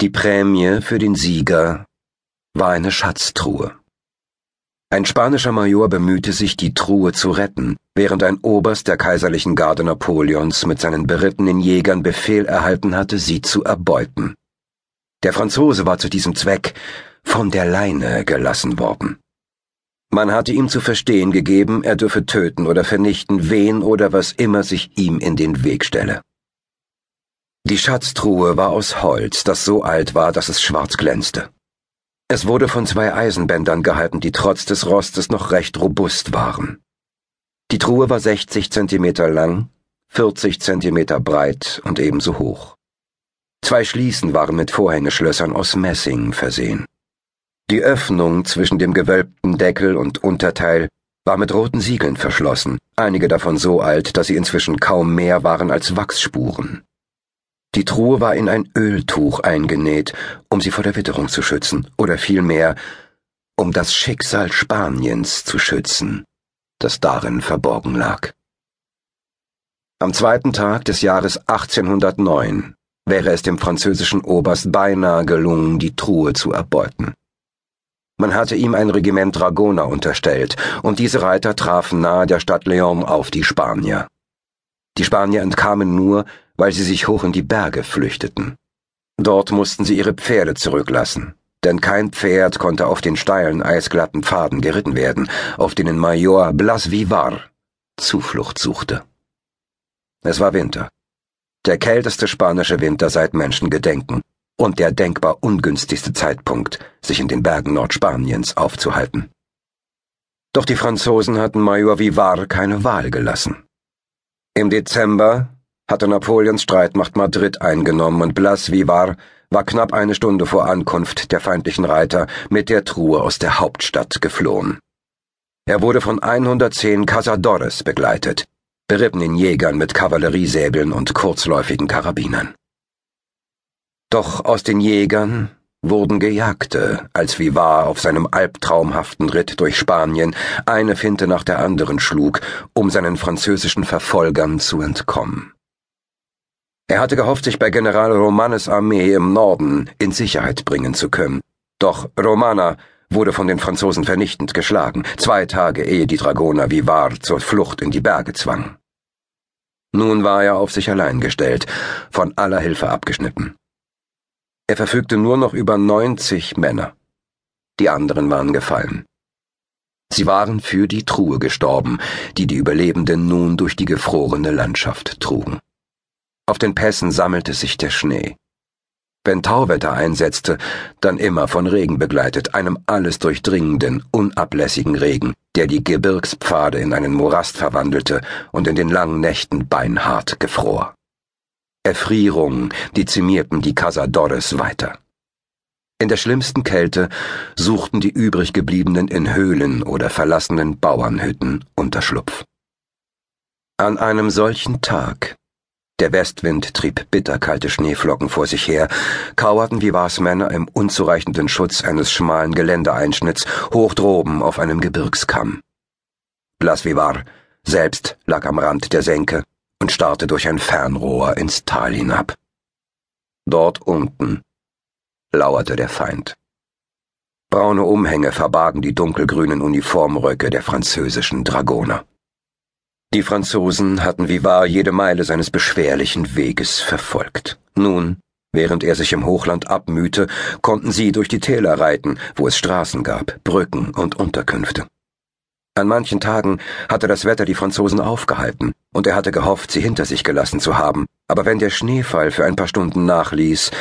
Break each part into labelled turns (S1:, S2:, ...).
S1: Die Prämie für den Sieger war eine Schatztruhe. Ein spanischer Major bemühte sich, die Truhe zu retten, während ein Oberst der kaiserlichen Garde Napoleons mit seinen berittenen Jägern Befehl erhalten hatte, sie zu erbeuten. Der Franzose war zu diesem Zweck von der Leine gelassen worden. Man hatte ihm zu verstehen gegeben, er dürfe töten oder vernichten, wen oder was immer sich ihm in den Weg stelle. Die Schatztruhe war aus Holz, das so alt war, dass es schwarz glänzte. Es wurde von zwei Eisenbändern gehalten, die trotz des Rostes noch recht robust waren. Die Truhe war 60 Zentimeter lang, 40 Zentimeter breit und ebenso hoch. Zwei Schließen waren mit Vorhängeschlössern aus Messing versehen. Die Öffnung zwischen dem gewölbten Deckel und Unterteil war mit roten Siegeln verschlossen, einige davon so alt, dass sie inzwischen kaum mehr waren als Wachsspuren. Die Truhe war in ein Öltuch eingenäht, um sie vor der Witterung zu schützen, oder vielmehr, um das Schicksal Spaniens zu schützen, das darin verborgen lag. Am zweiten Tag des Jahres 1809 wäre es dem französischen Oberst beinahe gelungen, die Truhe zu erbeuten. Man hatte ihm ein Regiment Dragoner unterstellt, und diese Reiter trafen nahe der Stadt Leon auf die Spanier. Die Spanier entkamen nur, weil sie sich hoch in die Berge flüchteten. Dort mussten sie ihre Pferde zurücklassen, denn kein Pferd konnte auf den steilen, eisglatten Pfaden geritten werden, auf denen Major Blas Vivar Zuflucht suchte. Es war Winter. Der kälteste spanische Winter seit Menschengedenken und der denkbar ungünstigste Zeitpunkt, sich in den Bergen Nordspaniens aufzuhalten. Doch die Franzosen hatten Major Vivar keine Wahl gelassen. Im Dezember hatte Napoleons Streitmacht Madrid eingenommen und Blas Vivar war knapp eine Stunde vor Ankunft der feindlichen Reiter mit der Truhe aus der Hauptstadt geflohen. Er wurde von 110 Casadores begleitet, berittenen Jägern mit Kavalleriesäbeln und kurzläufigen Karabinern. Doch aus den Jägern wurden Gejagte, als Vivar auf seinem albtraumhaften Ritt durch Spanien eine Finte nach der anderen schlug, um seinen französischen Verfolgern zu entkommen. Er hatte gehofft, sich bei General Romanes Armee im Norden in Sicherheit bringen zu können. Doch Romana wurde von den Franzosen vernichtend geschlagen, zwei Tage ehe die Dragoner Vivar zur Flucht in die Berge zwang. Nun war er auf sich allein gestellt, von aller Hilfe abgeschnitten. Er verfügte nur noch über neunzig Männer. Die anderen waren gefallen. Sie waren für die Truhe gestorben, die die Überlebenden nun durch die gefrorene Landschaft trugen. Auf den Pässen sammelte sich der Schnee. Wenn Tauwetter einsetzte, dann immer von Regen begleitet, einem alles durchdringenden, unablässigen Regen, der die Gebirgspfade in einen Morast verwandelte und in den langen Nächten beinhart gefror. Erfrierungen dezimierten die Casadores weiter. In der schlimmsten Kälte suchten die übrig gebliebenen in Höhlen oder verlassenen Bauernhütten Unterschlupf. An einem solchen Tag der Westwind trieb bitterkalte Schneeflocken vor sich her, kauerten Vivars Männer im unzureichenden Schutz eines schmalen Geländeeinschnitts hoch droben auf einem Gebirgskamm. Blas Vivar selbst lag am Rand der Senke und starrte durch ein Fernrohr ins Tal hinab. Dort unten lauerte der Feind. Braune Umhänge verbargen die dunkelgrünen Uniformröcke der französischen Dragoner. Die Franzosen hatten Vivar jede Meile seines beschwerlichen Weges verfolgt. Nun, während er sich im Hochland abmühte, konnten sie durch die Täler reiten, wo es Straßen gab, Brücken und Unterkünfte. An manchen Tagen hatte das Wetter die Franzosen aufgehalten, und er hatte gehofft, sie hinter sich gelassen zu haben, aber wenn der Schneefall für ein paar Stunden nachließ,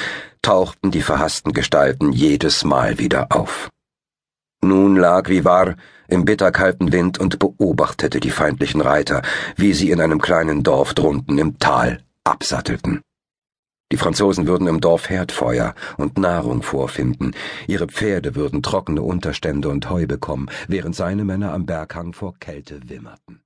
S1: tauchten die verhassten Gestalten jedes Mal wieder auf. Nun lag Vivar im bitterkalten Wind und beobachtete die feindlichen Reiter, wie sie in einem kleinen Dorf drunten im Tal absattelten. Die Franzosen würden im Dorf Herdfeuer und Nahrung vorfinden, ihre Pferde würden trockene Unterstände und Heu bekommen, während seine Männer am Berghang vor Kälte wimmerten.